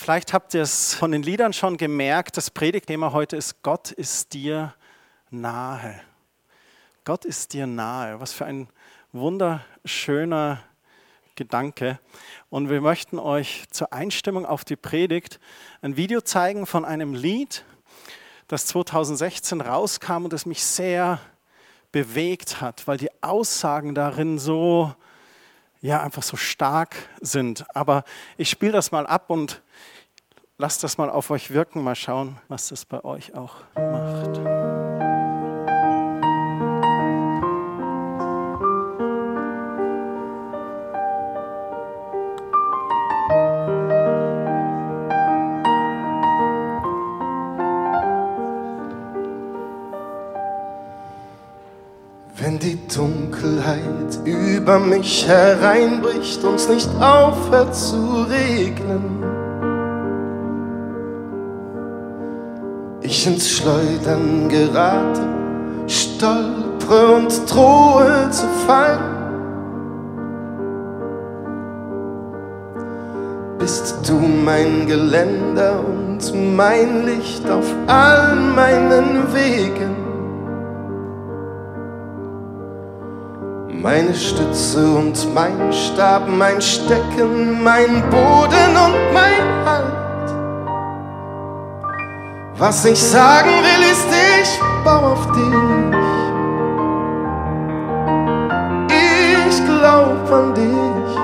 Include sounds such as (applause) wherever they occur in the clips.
Vielleicht habt ihr es von den Liedern schon gemerkt, das Predigtthema heute ist Gott ist dir nahe. Gott ist dir nahe. Was für ein wunderschöner Gedanke. Und wir möchten euch zur Einstimmung auf die Predigt ein Video zeigen von einem Lied, das 2016 rauskam und das mich sehr bewegt hat, weil die Aussagen darin so, ja, einfach so stark sind. Aber ich spiele das mal ab und lasst das mal auf euch wirken, mal schauen, was das bei euch auch macht. Wenn die Dunkelheit über mich hereinbricht und nicht aufhört zu regnen, ich ins Schleudern gerate, stolpere und drohe zu fallen, bist du mein Geländer und mein Licht auf all meinen Wegen. Meine Stütze und mein Stab, mein Stecken, mein Boden und mein Halt. Was ich sagen will, ist, ich baue auf dich. Ich glaub an dich.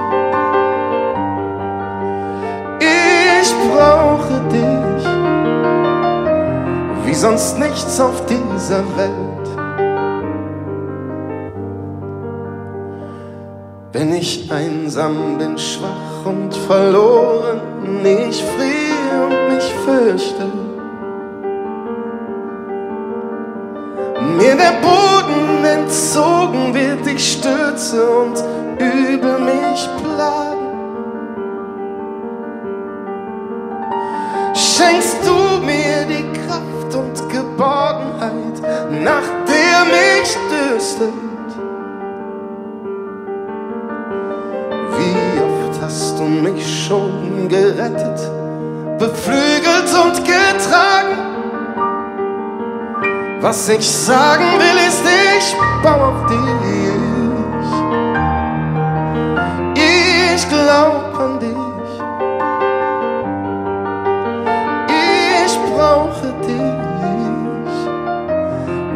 Ich brauche dich. Wie sonst nichts auf dieser Welt. Wenn ich einsam bin, schwach und verloren, ich friere und mich fürchte. Mir der Boden entzogen wird, ich stürze und übel mich plagen. Schenkst du mir die Kraft und Geborgenheit, nach der mich dürstet. Mich schon gerettet, beflügelt und getragen? Was ich sagen will, ist, ich baue auf dich. Ich glaub an dich. Ich brauche dich.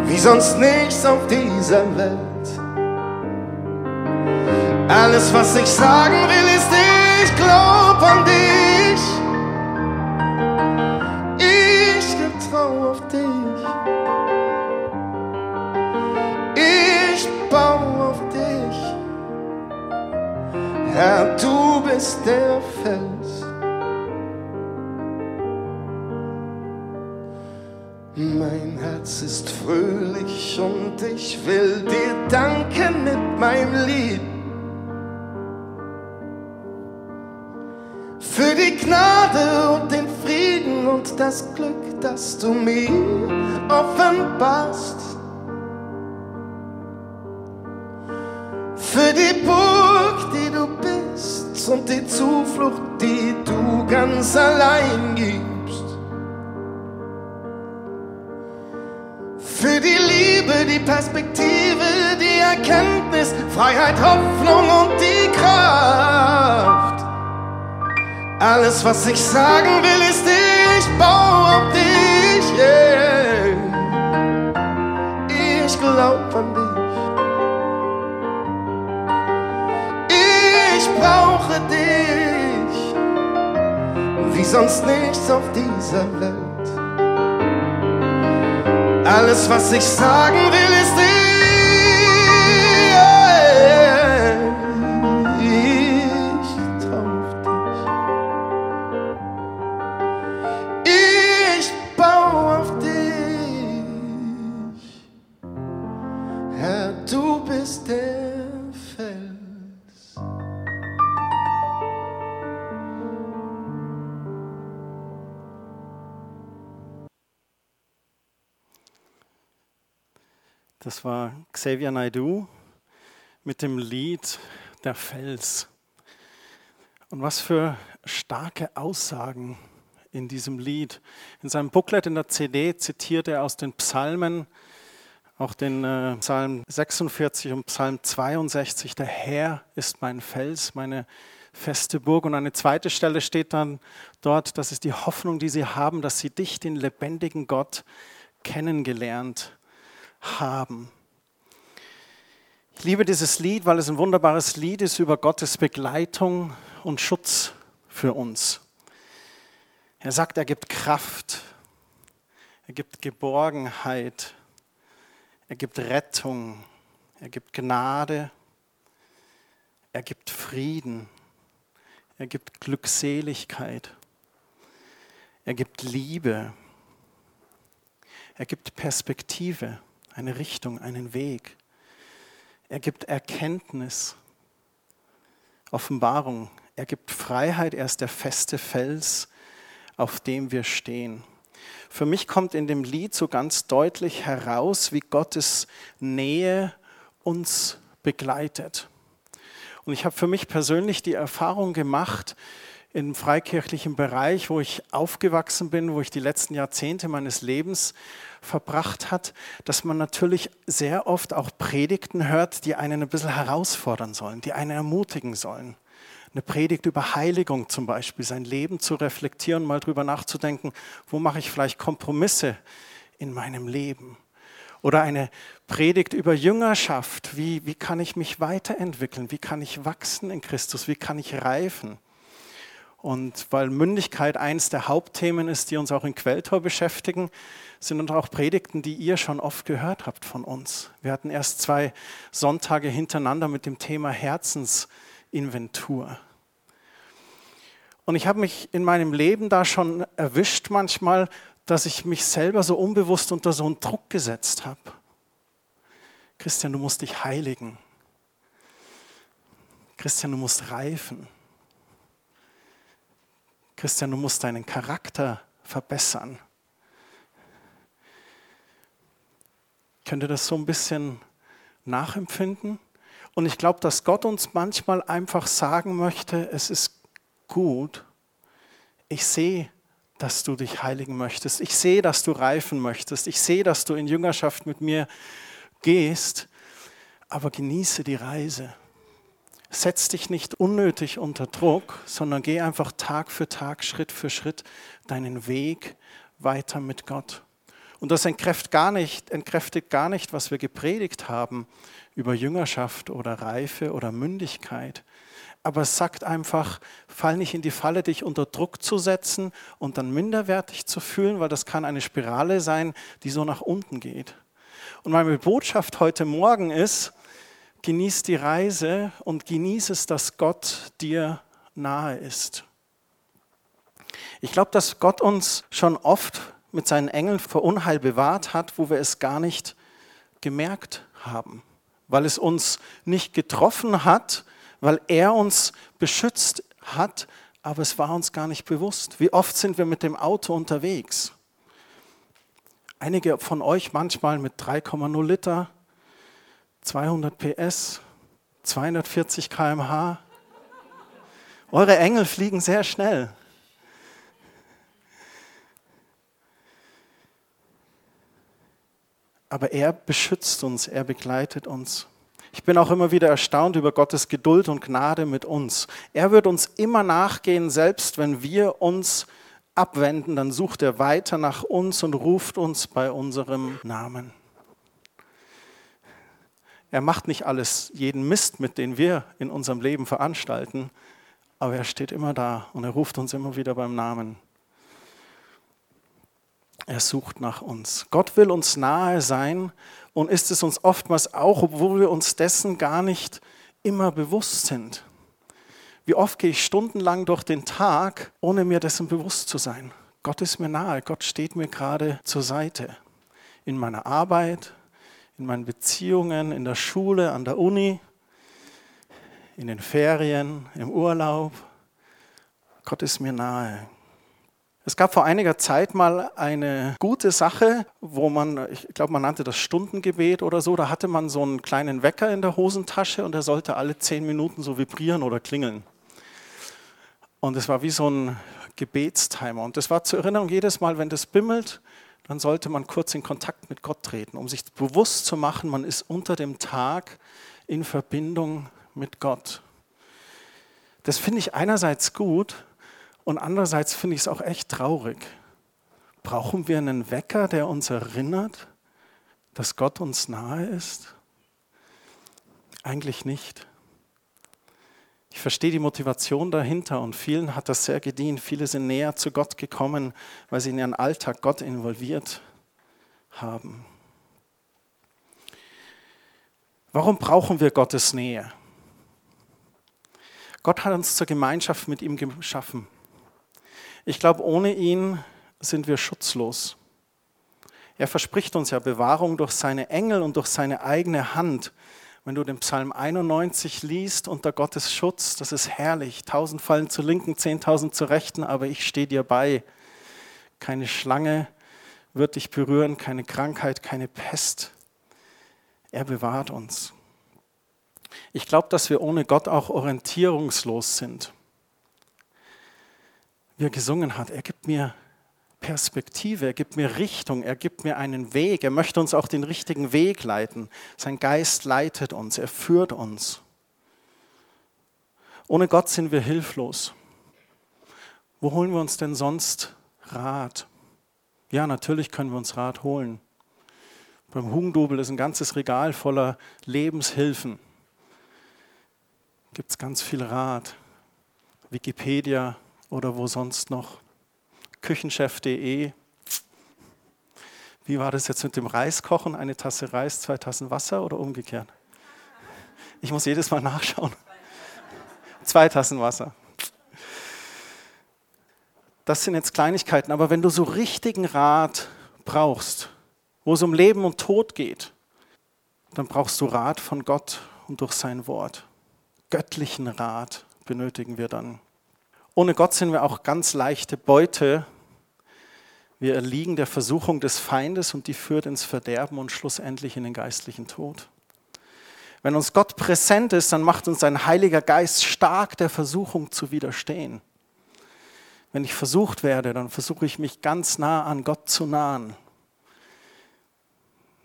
Wie sonst nichts auf dieser Welt. Alles, was ich sagen will, ist, ich glaub an dich. Ich getrau auf dich. Ich baue auf dich. Herr, du bist der Fels. Mein Herz ist fröhlich und ich will dir danken mit meinem Lied. Gnade und den Frieden und das Glück, das du mir offenbarst. Für die Burg, die du bist und die Zuflucht, die du ganz allein gibst. Für die Liebe, die Perspektive, die Erkenntnis, Freiheit, Hoffnung und die Kraft. Alles, was ich sagen will, ist, ich baue auf dich. Yeah. Ich glaub an dich. Ich brauche dich, wie sonst nichts auf dieser Welt. Alles, was ich sagen will, ist ich Das war Xavier Naidoo mit dem Lied Der Fels. Und was für starke Aussagen in diesem Lied. In seinem Booklet in der CD zitiert er aus den Psalmen, auch den äh, Psalm 46 und Psalm 62, der Herr ist mein Fels, meine feste Burg. Und eine zweite Stelle steht dann dort, das ist die Hoffnung, die sie haben, dass sie dich, den lebendigen Gott, kennengelernt haben. Ich liebe dieses Lied, weil es ein wunderbares Lied ist über Gottes Begleitung und Schutz für uns. Er sagt, er gibt Kraft, er gibt Geborgenheit, er gibt Rettung, er gibt Gnade, er gibt Frieden, er gibt Glückseligkeit, er gibt Liebe, er gibt Perspektive, eine Richtung, einen Weg. Er gibt Erkenntnis, Offenbarung. Er gibt Freiheit. Er ist der feste Fels, auf dem wir stehen. Für mich kommt in dem Lied so ganz deutlich heraus, wie Gottes Nähe uns begleitet. Und ich habe für mich persönlich die Erfahrung gemacht, im freikirchlichen Bereich, wo ich aufgewachsen bin, wo ich die letzten Jahrzehnte meines Lebens verbracht hat, dass man natürlich sehr oft auch Predigten hört, die einen ein bisschen herausfordern sollen, die einen ermutigen sollen. Eine Predigt über Heiligung zum Beispiel, sein Leben zu reflektieren, mal drüber nachzudenken, wo mache ich vielleicht Kompromisse in meinem Leben. Oder eine Predigt über Jüngerschaft, wie, wie kann ich mich weiterentwickeln, wie kann ich wachsen in Christus, wie kann ich reifen. Und weil Mündigkeit eines der Hauptthemen ist, die uns auch in Quelltor beschäftigen, sind und auch Predigten, die ihr schon oft gehört habt von uns. Wir hatten erst zwei Sonntage hintereinander mit dem Thema Herzensinventur. Und ich habe mich in meinem Leben da schon erwischt manchmal, dass ich mich selber so unbewusst unter so einen Druck gesetzt habe. Christian, du musst dich heiligen. Christian, du musst reifen. Christian, du musst deinen Charakter verbessern. Könnt ihr das so ein bisschen nachempfinden? Und ich glaube, dass Gott uns manchmal einfach sagen möchte, es ist gut, ich sehe, dass du dich heiligen möchtest. Ich sehe, dass du reifen möchtest. Ich sehe, dass du in Jüngerschaft mit mir gehst. Aber genieße die Reise. Setz dich nicht unnötig unter Druck, sondern geh einfach Tag für Tag, Schritt für Schritt deinen Weg weiter mit Gott. Und das entkräftigt gar nicht, entkräftigt gar nicht, was wir gepredigt haben über Jüngerschaft oder Reife oder Mündigkeit. Aber es sagt einfach, fall nicht in die Falle, dich unter Druck zu setzen und dann minderwertig zu fühlen, weil das kann eine Spirale sein, die so nach unten geht. Und meine Botschaft heute Morgen ist, genieß die Reise und genieß es, dass Gott dir nahe ist. Ich glaube, dass Gott uns schon oft mit seinen Engeln vor Unheil bewahrt hat, wo wir es gar nicht gemerkt haben, weil es uns nicht getroffen hat, weil er uns beschützt hat, aber es war uns gar nicht bewusst. Wie oft sind wir mit dem Auto unterwegs? Einige von euch manchmal mit 3,0 Liter, 200 PS, 240 km/h. Eure Engel fliegen sehr schnell. aber er beschützt uns, er begleitet uns. Ich bin auch immer wieder erstaunt über Gottes Geduld und Gnade mit uns. Er wird uns immer nachgehen, selbst wenn wir uns abwenden, dann sucht er weiter nach uns und ruft uns bei unserem Namen. Er macht nicht alles, jeden Mist, mit dem wir in unserem Leben veranstalten, aber er steht immer da und er ruft uns immer wieder beim Namen. Er sucht nach uns. Gott will uns nahe sein und ist es uns oftmals auch, obwohl wir uns dessen gar nicht immer bewusst sind. Wie oft gehe ich stundenlang durch den Tag, ohne mir dessen bewusst zu sein. Gott ist mir nahe, Gott steht mir gerade zur Seite. In meiner Arbeit, in meinen Beziehungen, in der Schule, an der Uni, in den Ferien, im Urlaub. Gott ist mir nahe. Es gab vor einiger Zeit mal eine gute Sache, wo man, ich glaube, man nannte das Stundengebet oder so. Da hatte man so einen kleinen Wecker in der Hosentasche und der sollte alle zehn Minuten so vibrieren oder klingeln. Und es war wie so ein Gebetstimer. Und das war zur Erinnerung jedes Mal, wenn das bimmelt, dann sollte man kurz in Kontakt mit Gott treten, um sich bewusst zu machen, man ist unter dem Tag in Verbindung mit Gott. Das finde ich einerseits gut und andererseits finde ich es auch echt traurig. Brauchen wir einen Wecker, der uns erinnert, dass Gott uns nahe ist? Eigentlich nicht. Ich verstehe die Motivation dahinter und vielen hat das sehr gedient. Viele sind näher zu Gott gekommen, weil sie in ihren Alltag Gott involviert haben. Warum brauchen wir Gottes Nähe? Gott hat uns zur Gemeinschaft mit ihm geschaffen. Ich glaube, ohne ihn sind wir schutzlos. Er verspricht uns ja Bewahrung durch seine Engel und durch seine eigene Hand. Wenn du den Psalm 91 liest, unter Gottes Schutz, das ist herrlich. Tausend fallen zur Linken, zehntausend zur Rechten, aber ich stehe dir bei. Keine Schlange wird dich berühren, keine Krankheit, keine Pest. Er bewahrt uns. Ich glaube, dass wir ohne Gott auch orientierungslos sind. Wie er gesungen hat, er gibt mir Perspektive, er gibt mir Richtung, er gibt mir einen Weg, er möchte uns auch den richtigen Weg leiten. Sein Geist leitet uns, er führt uns. Ohne Gott sind wir hilflos. Wo holen wir uns denn sonst Rat? Ja, natürlich können wir uns Rat holen. Beim Hugendubel ist ein ganzes Regal voller Lebenshilfen. Gibt es ganz viel Rat. Wikipedia oder wo sonst noch küchenchef.de. Wie war das jetzt mit dem Reiskochen? Eine Tasse Reis, zwei Tassen Wasser oder umgekehrt? Ich muss jedes Mal nachschauen. Zwei Tassen Wasser. Das sind jetzt Kleinigkeiten, aber wenn du so richtigen Rat brauchst, wo es um Leben und Tod geht, dann brauchst du Rat von Gott und durch sein Wort. Göttlichen Rat benötigen wir dann. Ohne Gott sind wir auch ganz leichte Beute. Wir erliegen der Versuchung des Feindes und die führt ins Verderben und schlussendlich in den geistlichen Tod. Wenn uns Gott präsent ist, dann macht uns sein Heiliger Geist stark, der Versuchung zu widerstehen. Wenn ich versucht werde, dann versuche ich mich ganz nah an Gott zu nahen.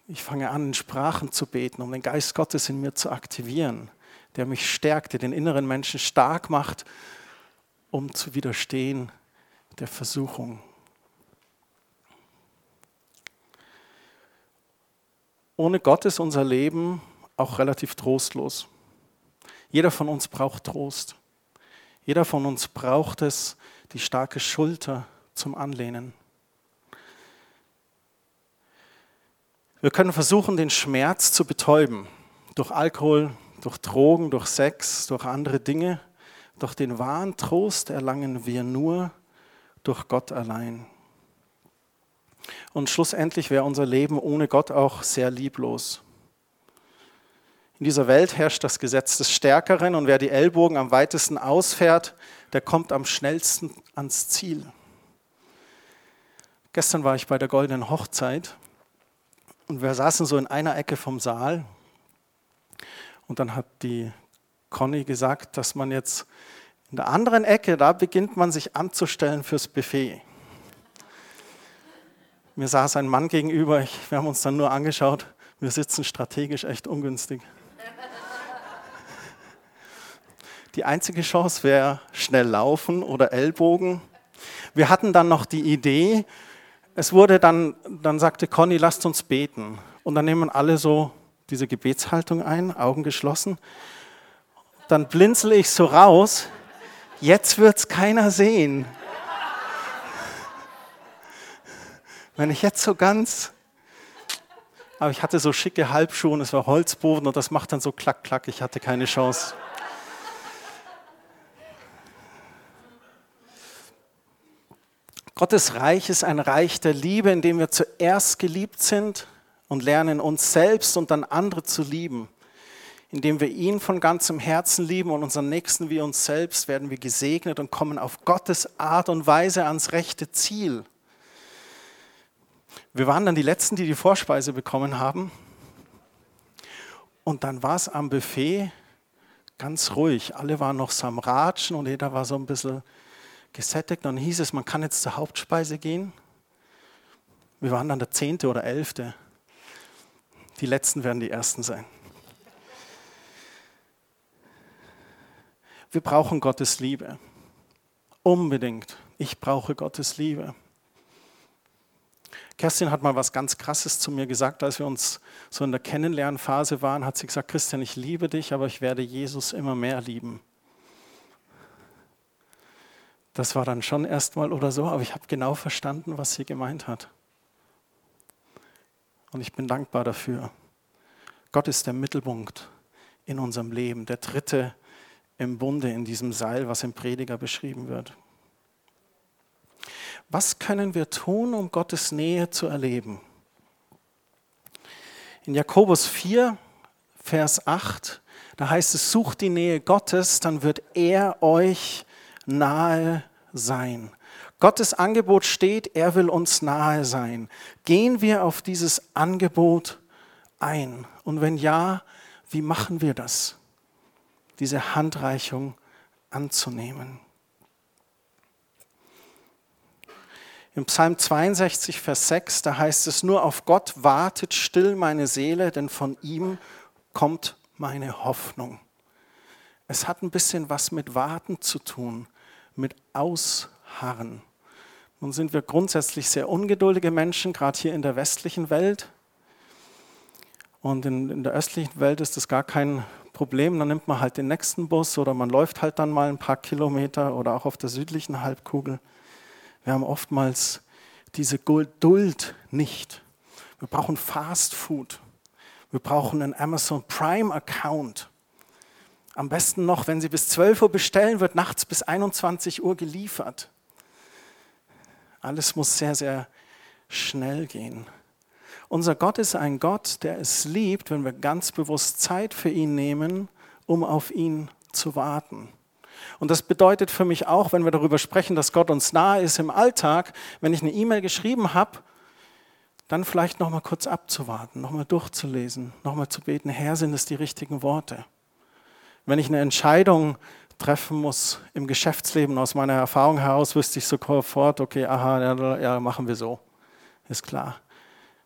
Ich fange an, in Sprachen zu beten, um den Geist Gottes in mir zu aktivieren, der mich stärkt, der den inneren Menschen stark macht um zu widerstehen der Versuchung. Ohne Gott ist unser Leben auch relativ trostlos. Jeder von uns braucht Trost. Jeder von uns braucht es, die starke Schulter zum Anlehnen. Wir können versuchen, den Schmerz zu betäuben. Durch Alkohol, durch Drogen, durch Sex, durch andere Dinge. Doch den wahren Trost erlangen wir nur durch Gott allein. Und schlussendlich wäre unser Leben ohne Gott auch sehr lieblos. In dieser Welt herrscht das Gesetz des Stärkeren und wer die Ellbogen am weitesten ausfährt, der kommt am schnellsten ans Ziel. Gestern war ich bei der goldenen Hochzeit und wir saßen so in einer Ecke vom Saal und dann hat die Conny gesagt, dass man jetzt in der anderen Ecke, da beginnt man sich anzustellen fürs Buffet. Mir saß ein Mann gegenüber, wir haben uns dann nur angeschaut, wir sitzen strategisch echt ungünstig. Die einzige Chance wäre schnell laufen oder Ellbogen. Wir hatten dann noch die Idee, es wurde dann, dann sagte Conny, lasst uns beten. Und dann nehmen alle so diese Gebetshaltung ein, Augen geschlossen dann blinzel ich so raus, jetzt wird es keiner sehen. Wenn ich jetzt so ganz, aber ich hatte so schicke Halbschuhe und es war Holzboden und das macht dann so klack, klack, ich hatte keine Chance. Gottes Reich ist ein Reich der Liebe, in dem wir zuerst geliebt sind und lernen, uns selbst und dann andere zu lieben. Indem wir ihn von ganzem Herzen lieben und unseren Nächsten wie uns selbst, werden wir gesegnet und kommen auf Gottes Art und Weise ans rechte Ziel. Wir waren dann die Letzten, die die Vorspeise bekommen haben. Und dann war es am Buffet ganz ruhig. Alle waren noch so am Ratschen und jeder war so ein bisschen gesättigt. Dann hieß es, man kann jetzt zur Hauptspeise gehen. Wir waren dann der Zehnte oder Elfte. Die Letzten werden die Ersten sein. Wir brauchen Gottes Liebe. Unbedingt. Ich brauche Gottes Liebe. Kerstin hat mal was ganz Krasses zu mir gesagt, als wir uns so in der Kennenlernphase waren, hat sie gesagt, Christian, ich liebe dich, aber ich werde Jesus immer mehr lieben. Das war dann schon erstmal oder so, aber ich habe genau verstanden, was sie gemeint hat. Und ich bin dankbar dafür. Gott ist der Mittelpunkt in unserem Leben, der dritte im Bunde in diesem Seil, was im Prediger beschrieben wird. Was können wir tun, um Gottes Nähe zu erleben? In Jakobus 4, Vers 8, da heißt es, sucht die Nähe Gottes, dann wird er euch nahe sein. Gottes Angebot steht, er will uns nahe sein. Gehen wir auf dieses Angebot ein? Und wenn ja, wie machen wir das? Diese Handreichung anzunehmen. Im Psalm 62, Vers 6, da heißt es, nur auf Gott wartet still meine Seele, denn von ihm kommt meine Hoffnung. Es hat ein bisschen was mit Warten zu tun, mit Ausharren. Nun sind wir grundsätzlich sehr ungeduldige Menschen, gerade hier in der westlichen Welt. Und in, in, der östlichen Welt ist das gar kein Problem. Dann nimmt man halt den nächsten Bus oder man läuft halt dann mal ein paar Kilometer oder auch auf der südlichen Halbkugel. Wir haben oftmals diese Geduld nicht. Wir brauchen Fast Food. Wir brauchen einen Amazon Prime Account. Am besten noch, wenn Sie bis 12 Uhr bestellen, wird nachts bis 21 Uhr geliefert. Alles muss sehr, sehr schnell gehen. Unser Gott ist ein Gott, der es liebt, wenn wir ganz bewusst Zeit für ihn nehmen, um auf ihn zu warten. Und das bedeutet für mich auch, wenn wir darüber sprechen, dass Gott uns nahe ist im Alltag, wenn ich eine E-Mail geschrieben habe, dann vielleicht noch mal kurz abzuwarten, noch mal durchzulesen, noch mal zu beten, Herr, sind es die richtigen Worte? Wenn ich eine Entscheidung treffen muss im Geschäftsleben aus meiner Erfahrung heraus, wüsste ich sofort, okay, aha, ja, ja machen wir so, ist klar.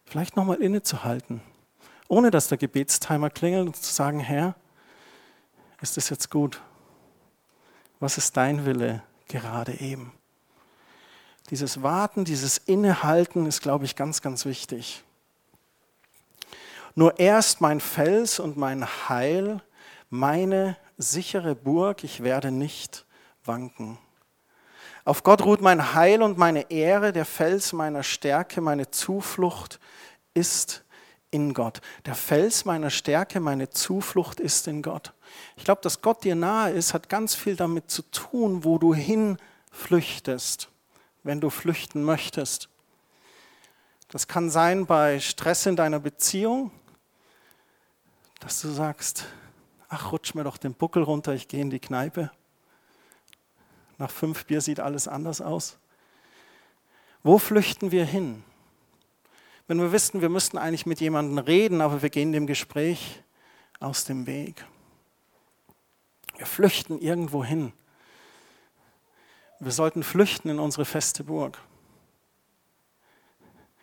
Vielleicht noch mal innezuhalten, ohne dass der Gebetstimer klingelt und zu sagen, Herr, ist das jetzt gut? was ist dein Wille gerade eben? Dieses Warten, dieses Innehalten ist, glaube ich, ganz, ganz wichtig. Nur erst mein Fels und mein Heil, meine sichere Burg, ich werde nicht wanken. Auf Gott ruht mein Heil und meine Ehre, der Fels meiner Stärke, meine Zuflucht ist in Gott. Der Fels meiner Stärke, meine Zuflucht ist in Gott. Ich glaube, dass Gott dir nahe ist, hat ganz viel damit zu tun, wo du hin flüchtest, wenn du flüchten möchtest. Das kann sein bei Stress in deiner Beziehung, dass du sagst, ach, rutsch mir doch den Buckel runter, ich gehe in die Kneipe. Nach fünf Bier sieht alles anders aus. Wo flüchten wir hin? Wenn wir wissen, wir müssten eigentlich mit jemandem reden, aber wir gehen dem Gespräch aus dem Weg. Wir flüchten irgendwo hin. Wir sollten flüchten in unsere feste Burg.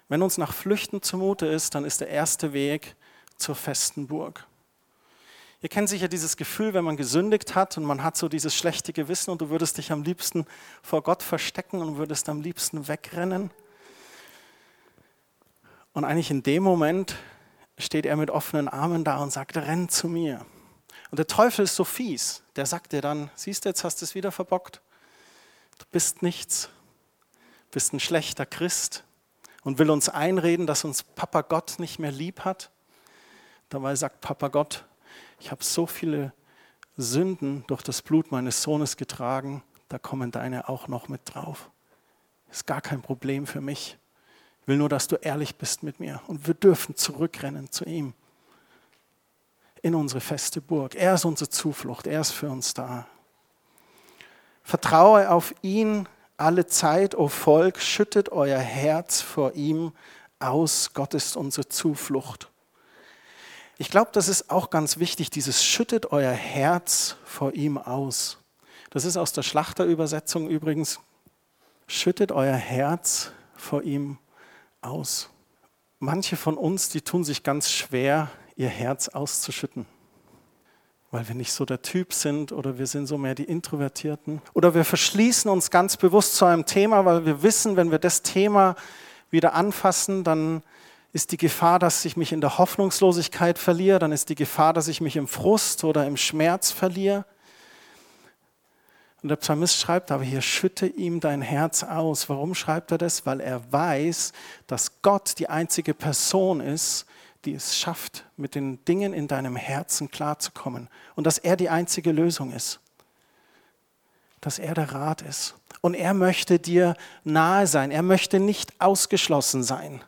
Wenn uns nach Flüchten zumute ist, dann ist der erste Weg zur festen Burg. Ihr kennt sicher dieses Gefühl, wenn man gesündigt hat und man hat so dieses schlechte Gewissen und du würdest dich am liebsten vor Gott verstecken und würdest am liebsten wegrennen. Und eigentlich in dem Moment steht er mit offenen Armen da und sagt, renn zu mir. Und der Teufel ist so fies, der sagt dir dann, siehst du, jetzt hast du es wieder verbockt. Du bist nichts, bist ein schlechter Christ und will uns einreden, dass uns Papa Gott nicht mehr lieb hat. Dabei sagt Papa Gott, ich habe so viele Sünden durch das Blut meines Sohnes getragen, da kommen deine auch noch mit drauf. Ist gar kein Problem für mich. Ich will nur, dass du ehrlich bist mit mir. Und wir dürfen zurückrennen zu ihm. In unsere feste Burg. Er ist unsere Zuflucht. Er ist für uns da. Vertraue auf ihn alle Zeit, o Volk. Schüttet euer Herz vor ihm aus. Gott ist unsere Zuflucht. Ich glaube, das ist auch ganz wichtig, dieses schüttet euer Herz vor ihm aus. Das ist aus der Schlachterübersetzung übrigens Schüttet euer Herz vor ihm aus. Manche von uns, die tun sich ganz schwer, ihr Herz auszuschütten, weil wir nicht so der Typ sind oder wir sind so mehr die Introvertierten. Oder wir verschließen uns ganz bewusst zu einem Thema, weil wir wissen, wenn wir das Thema wieder anfassen, dann ist die Gefahr, dass ich mich in der Hoffnungslosigkeit verliere, dann ist die Gefahr, dass ich mich im Frust oder im Schmerz verliere. Und der Psalmist schreibt aber hier, schütte ihm dein Herz aus. Warum schreibt er das? Weil er weiß, dass Gott die einzige Person ist, die es schafft, mit den Dingen in deinem Herzen klarzukommen. Und dass er die einzige Lösung ist. Dass er der Rat ist. Und er möchte dir nahe sein. Er möchte nicht ausgeschlossen sein.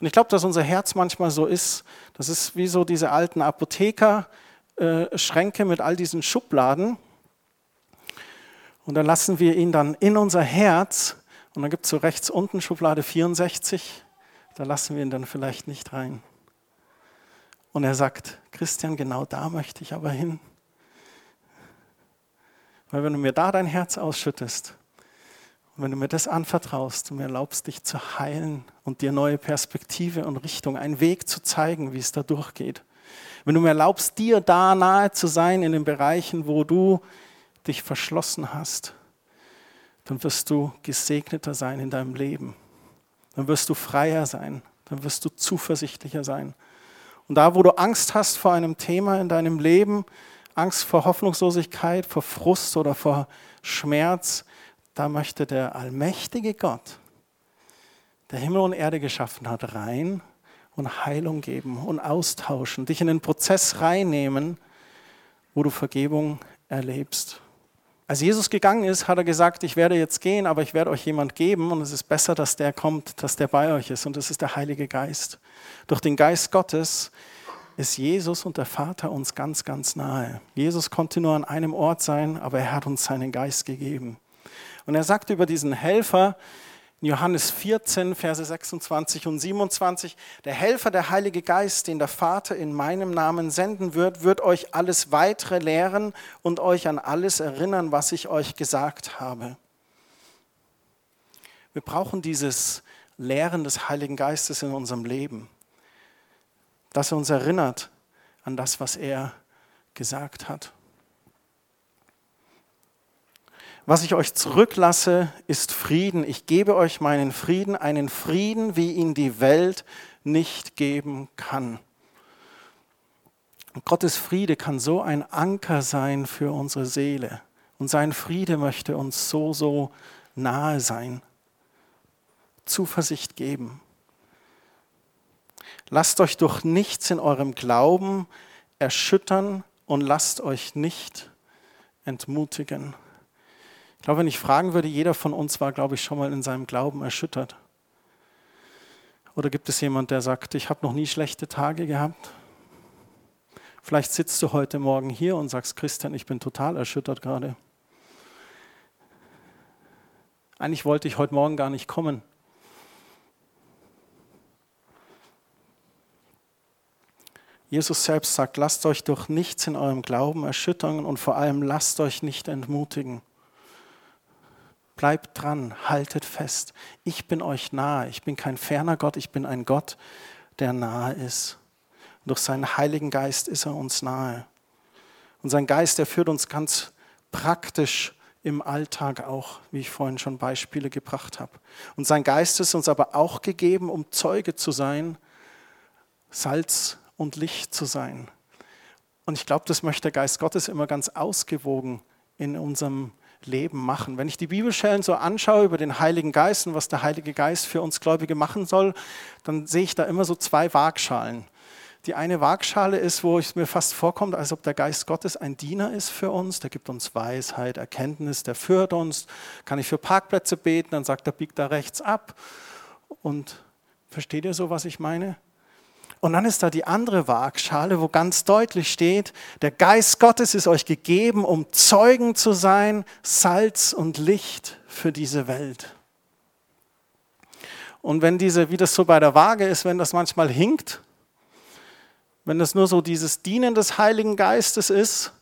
Und ich glaube, dass unser Herz manchmal so ist. Das ist wie so diese alten Apotheker-Schränke mit all diesen Schubladen. Und dann lassen wir ihn dann in unser Herz. Und dann gibt es so rechts unten Schublade 64. Da lassen wir ihn dann vielleicht nicht rein. Und er sagt, Christian, genau da möchte ich aber hin. Weil wenn du mir da dein Herz ausschüttest, und wenn du mir das anvertraust und mir erlaubst, dich zu heilen und dir neue Perspektive und Richtung, einen Weg zu zeigen, wie es da durchgeht. Wenn du mir erlaubst, dir da nahe zu sein in den Bereichen, wo du dich verschlossen hast, dann wirst du gesegneter sein in deinem Leben. Dann wirst du freier sein. Dann wirst du zuversichtlicher sein. Und da, wo du Angst hast vor einem Thema in deinem Leben, Angst vor Hoffnungslosigkeit, vor Frust oder vor Schmerz, da möchte der allmächtige Gott, der Himmel und Erde geschaffen hat, rein und Heilung geben und austauschen, dich in den Prozess reinnehmen, wo du Vergebung erlebst. Als Jesus gegangen ist, hat er gesagt, ich werde jetzt gehen, aber ich werde euch jemand geben und es ist besser, dass der kommt, dass der bei euch ist und das ist der Heilige Geist. Durch den Geist Gottes ist Jesus und der Vater uns ganz, ganz nahe. Jesus konnte nur an einem Ort sein, aber er hat uns seinen Geist gegeben. Und er sagt über diesen Helfer, in Johannes 14, Verse 26 und 27, der Helfer, der Heilige Geist, den der Vater in meinem Namen senden wird, wird euch alles weitere lehren und euch an alles erinnern, was ich euch gesagt habe. Wir brauchen dieses Lehren des Heiligen Geistes in unserem Leben, dass er uns erinnert an das, was er gesagt hat. Was ich euch zurücklasse, ist Frieden. Ich gebe euch meinen Frieden, einen Frieden, wie ihn die Welt nicht geben kann. Und Gottes Friede kann so ein Anker sein für unsere Seele. Und sein Friede möchte uns so, so nahe sein. Zuversicht geben. Lasst euch durch nichts in eurem Glauben erschüttern und lasst euch nicht entmutigen. Ich glaube, wenn ich fragen würde, jeder von uns war, glaube ich, schon mal in seinem Glauben erschüttert. Oder gibt es jemand, der sagt, ich habe noch nie schlechte Tage gehabt? Vielleicht sitzt du heute Morgen hier und sagst, Christian, ich bin total erschüttert gerade. Eigentlich wollte ich heute Morgen gar nicht kommen. Jesus selbst sagt, lasst euch durch nichts in eurem Glauben erschüttern und vor allem lasst euch nicht entmutigen. Bleibt dran, haltet fest. Ich bin euch nahe. Ich bin kein ferner Gott, ich bin ein Gott, der nahe ist. Und durch seinen Heiligen Geist ist er uns nahe. Und sein Geist, der führt uns ganz praktisch im Alltag auch, wie ich vorhin schon Beispiele gebracht habe. Und sein Geist ist uns aber auch gegeben, um Zeuge zu sein, Salz und Licht zu sein. Und ich glaube, das möchte der Geist Gottes immer ganz ausgewogen in unserem Leben machen. Wenn ich die Bibelstellen so anschaue über den Heiligen Geist und was der Heilige Geist für uns Gläubige machen soll, dann sehe ich da immer so zwei Waagschalen. Die eine Waagschale ist, wo es mir fast vorkommt, als ob der Geist Gottes ein Diener ist für uns. Der gibt uns Weisheit, Erkenntnis, der führt uns. Kann ich für Parkplätze beten, dann sagt er, biegt da rechts ab. Und versteht ihr so, was ich meine? Und dann ist da die andere Waagschale, wo ganz deutlich steht, der Geist Gottes ist euch gegeben, um Zeugen zu sein, Salz und Licht für diese Welt. Und wenn diese, wie das so bei der Waage ist, wenn das manchmal hinkt, wenn das nur so dieses Dienen des Heiligen Geistes ist,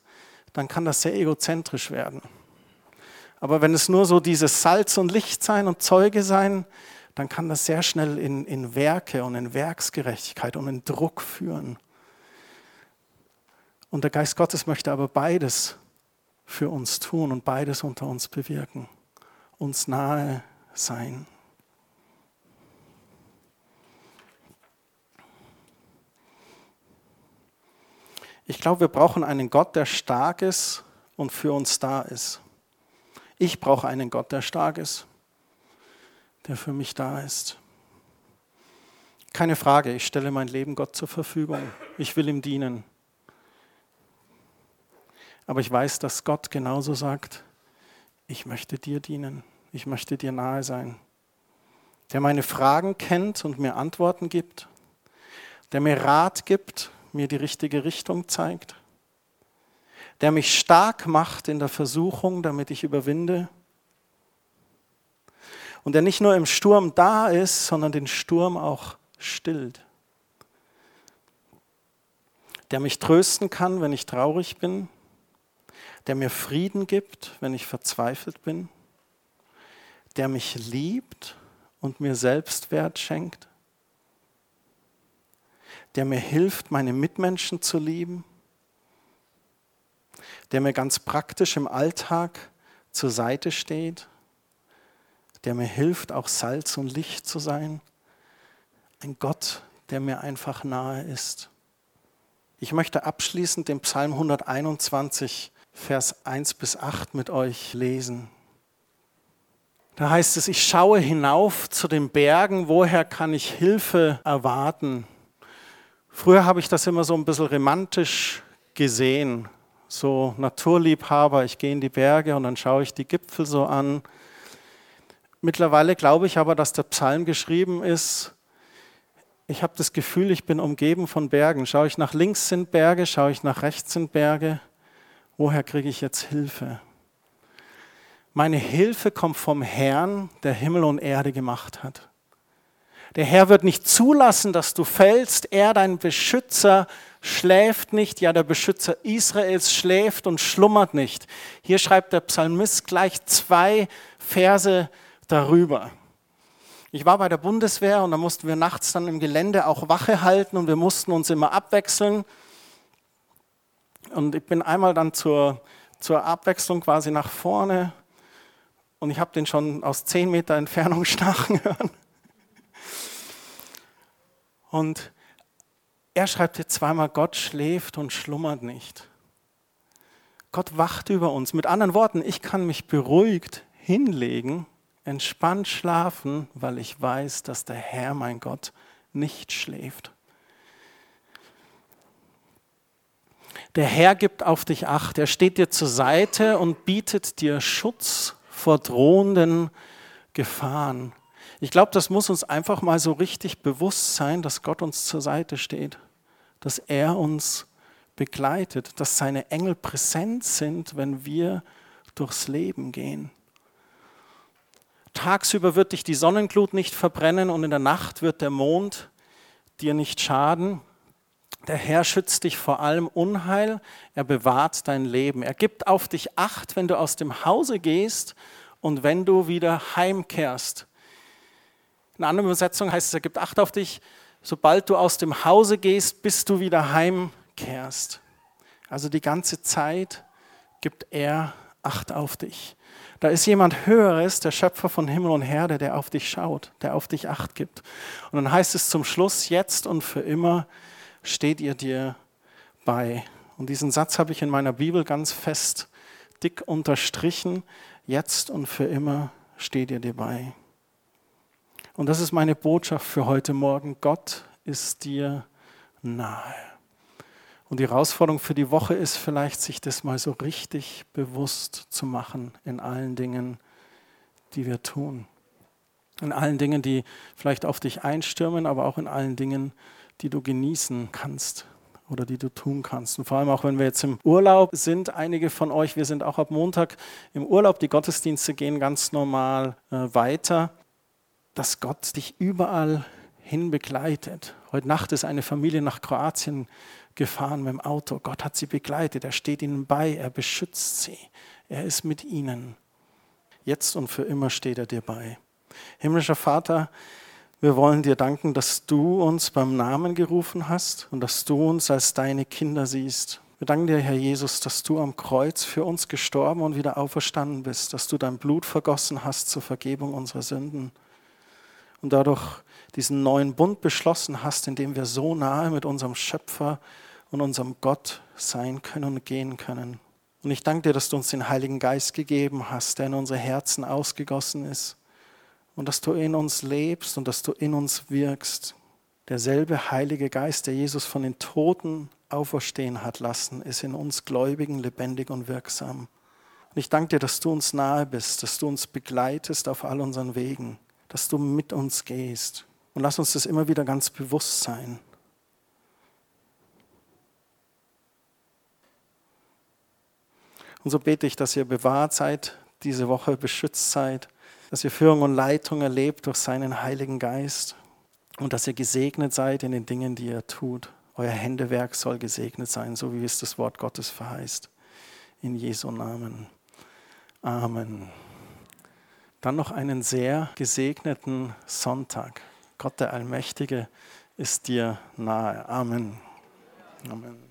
dann kann das sehr egozentrisch werden. Aber wenn es nur so dieses Salz und Licht sein und Zeuge sein, dann kann das sehr schnell in, in Werke und in Werksgerechtigkeit und in Druck führen. Und der Geist Gottes möchte aber beides für uns tun und beides unter uns bewirken, uns nahe sein. Ich glaube, wir brauchen einen Gott, der stark ist und für uns da ist. Ich brauche einen Gott, der stark ist, der für mich da ist. Keine Frage, ich stelle mein Leben Gott zur Verfügung. Ich will ihm dienen. Aber ich weiß, dass Gott genauso sagt, ich möchte dir dienen, ich möchte dir nahe sein. Der meine Fragen kennt und mir Antworten gibt, der mir Rat gibt mir die richtige Richtung zeigt, der mich stark macht in der Versuchung, damit ich überwinde und der nicht nur im Sturm da ist, sondern den Sturm auch stillt, der mich trösten kann, wenn ich traurig bin, der mir Frieden gibt, wenn ich verzweifelt bin, der mich liebt und mir Selbstwert schenkt, der mir hilft, meine Mitmenschen zu lieben, der mir ganz praktisch im Alltag zur Seite steht, der mir hilft, auch Salz und Licht zu sein. Ein Gott, der mir einfach nahe ist. Ich möchte abschließend den Psalm 121, Vers 1 bis 8 mit euch lesen. Da heißt es, ich schaue hinauf zu den Bergen, woher kann ich Hilfe erwarten? Früher habe ich das immer so ein bisschen romantisch gesehen, so Naturliebhaber, ich gehe in die Berge und dann schaue ich die Gipfel so an. Mittlerweile glaube ich aber, dass der Psalm geschrieben ist, ich habe das Gefühl, ich bin umgeben von Bergen. Schaue ich nach links sind Berge, schaue ich nach rechts sind Berge. Woher kriege ich jetzt Hilfe? Meine Hilfe kommt vom Herrn, der Himmel und Erde gemacht hat. Der Herr wird nicht zulassen, dass du fällst. Er, dein Beschützer, schläft nicht. Ja, der Beschützer Israels schläft und schlummert nicht. Hier schreibt der Psalmist gleich zwei Verse darüber. Ich war bei der Bundeswehr und da mussten wir nachts dann im Gelände auch Wache halten und wir mussten uns immer abwechseln. Und ich bin einmal dann zur, zur Abwechslung quasi nach vorne und ich habe den schon aus zehn Meter Entfernung (laughs) schnarchen hören. Und er schreibt hier zweimal, Gott schläft und schlummert nicht. Gott wacht über uns. Mit anderen Worten, ich kann mich beruhigt hinlegen, entspannt schlafen, weil ich weiß, dass der Herr, mein Gott, nicht schläft. Der Herr gibt auf dich acht. Er steht dir zur Seite und bietet dir Schutz vor drohenden Gefahren. Ich glaube, das muss uns einfach mal so richtig bewusst sein, dass Gott uns zur Seite steht, dass er uns begleitet, dass seine Engel präsent sind, wenn wir durchs Leben gehen. Tagsüber wird dich die Sonnenglut nicht verbrennen und in der Nacht wird der Mond dir nicht schaden. Der Herr schützt dich vor allem Unheil, er bewahrt dein Leben. Er gibt auf dich Acht, wenn du aus dem Hause gehst und wenn du wieder heimkehrst. In einer anderen Übersetzung heißt es, er gibt Acht auf dich, sobald du aus dem Hause gehst, bis du wieder heimkehrst. Also die ganze Zeit gibt er Acht auf dich. Da ist jemand Höheres, der Schöpfer von Himmel und Herde, der auf dich schaut, der auf dich Acht gibt. Und dann heißt es zum Schluss, jetzt und für immer steht ihr dir bei. Und diesen Satz habe ich in meiner Bibel ganz fest dick unterstrichen. Jetzt und für immer steht ihr dir bei. Und das ist meine Botschaft für heute Morgen. Gott ist dir nahe. Und die Herausforderung für die Woche ist vielleicht, sich das mal so richtig bewusst zu machen in allen Dingen, die wir tun. In allen Dingen, die vielleicht auf dich einstürmen, aber auch in allen Dingen, die du genießen kannst oder die du tun kannst. Und vor allem auch, wenn wir jetzt im Urlaub sind, einige von euch, wir sind auch ab Montag im Urlaub, die Gottesdienste gehen ganz normal äh, weiter dass Gott dich überall hin begleitet. Heute Nacht ist eine Familie nach Kroatien gefahren mit dem Auto. Gott hat sie begleitet. Er steht ihnen bei. Er beschützt sie. Er ist mit ihnen. Jetzt und für immer steht er dir bei. Himmlischer Vater, wir wollen dir danken, dass du uns beim Namen gerufen hast und dass du uns als deine Kinder siehst. Wir danken dir, Herr Jesus, dass du am Kreuz für uns gestorben und wieder auferstanden bist, dass du dein Blut vergossen hast zur Vergebung unserer Sünden und dadurch diesen neuen Bund beschlossen hast, in dem wir so nahe mit unserem Schöpfer und unserem Gott sein können und gehen können. Und ich danke dir, dass du uns den Heiligen Geist gegeben hast, der in unsere Herzen ausgegossen ist und dass du in uns lebst und dass du in uns wirkst. Derselbe Heilige Geist, der Jesus von den Toten auferstehen hat lassen, ist in uns Gläubigen lebendig und wirksam. Und ich danke dir, dass du uns nahe bist, dass du uns begleitest auf all unseren Wegen, dass du mit uns gehst. Und lass uns das immer wieder ganz bewusst sein. Und so bete ich, dass ihr bewahrt seid, diese Woche beschützt seid dass ihr Führung und Leitung erlebt durch seinen Heiligen Geist und dass ihr gesegnet seid in den Dingen, die ihr tut. Euer Händewerk soll gesegnet sein, so wie es das Wort Gottes verheißt. In Jesu Namen. Amen. Dann noch einen sehr gesegneten Sonntag. Gott der Allmächtige ist dir nahe. Amen. Amen.